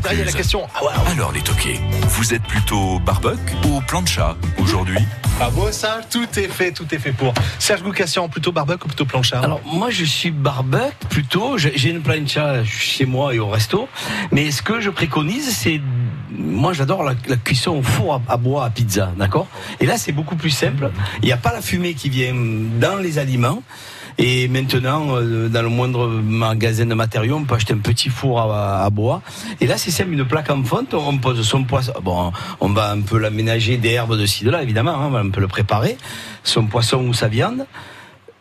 derrière la question. Ah Alors les toqués, vous êtes plutôt barbecue ou plancha aujourd'hui Ah bon ça, tout est fait, tout est fait pour. Serge Goukassian, plutôt barbecue ou plutôt plancha Alors moi je suis barbecue plutôt, j'ai j'ai une plancha chez moi et au resto, mais ce que je préconise c'est, moi j'adore la, la cuisson au four à, à bois à pizza, d'accord? Et là c'est beaucoup plus simple, il n'y a pas la fumée qui vient dans les aliments. Et maintenant, euh, dans le moindre magasin de matériaux, on peut acheter un petit four à, bois. Et là, c'est simple, une plaque en fonte, on pose son poisson. Bon, on va un peu l'aménager des herbes de ci, de là, évidemment, hein, on va un peu le préparer, son poisson ou sa viande.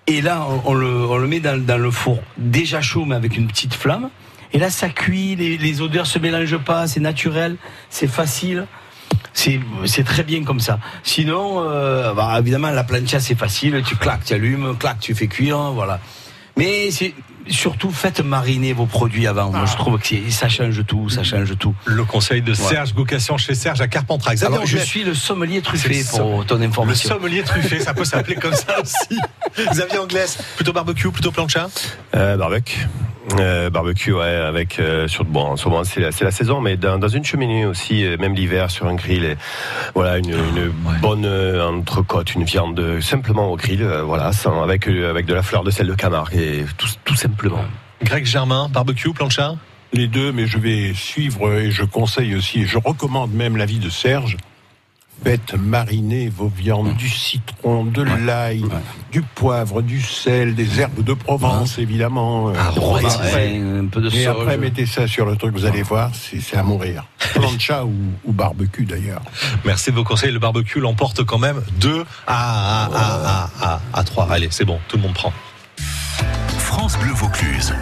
Et là, on, on le, on le met dans, dans le four déjà chaud, mais avec une petite flamme. Et là, ça cuit, les, les odeurs se mélangent pas, c'est naturel, c'est facile. C'est très bien comme ça. Sinon, euh, bah, évidemment, la plancha, c'est facile. Tu claques, tu allumes, claques, tu fais cuire, voilà. Mais c'est surtout faites mariner vos produits avant. Moi, je trouve que ça change tout, ça change tout. Le conseil de Serge Goukassian chez Serge à Carpentras. Xavier Alors, je suis le sommelier truffé le pour ton le information. sommelier truffé, ça peut s'appeler comme ça aussi. Xavier Anglès, plutôt barbecue, plutôt plancha? Euh, barbecue. Euh, barbecue, ouais, avec euh, sur bon, en ce moment c'est la, saison, mais dans, dans une cheminée aussi, euh, même l'hiver sur un grill, et, voilà, une, une bonne euh, entrecôte, une viande simplement au grill, euh, voilà, sans, avec euh, avec de la fleur de sel de Camargue et tout, tout simplement. Greg Germain, barbecue, plancha? Les deux, mais je vais suivre et je conseille aussi, et je recommande même l'avis de Serge. Faites mariner vos viandes, du citron, de l'ail, du poivre, du sel, des herbes de Provence, évidemment. euh, Ah, bon, et ouais, après, un peu de et après, mettez ça sur le truc, vous allez voir, c'est à mourir. Plancha ou, ou barbecue d'ailleurs. Merci de vos conseils. Le barbecue l'emporte quand même 2 à, à, à, à, à, à 3. Allez, c'est bon, tout le monde prend. France Bleu Vaucluse.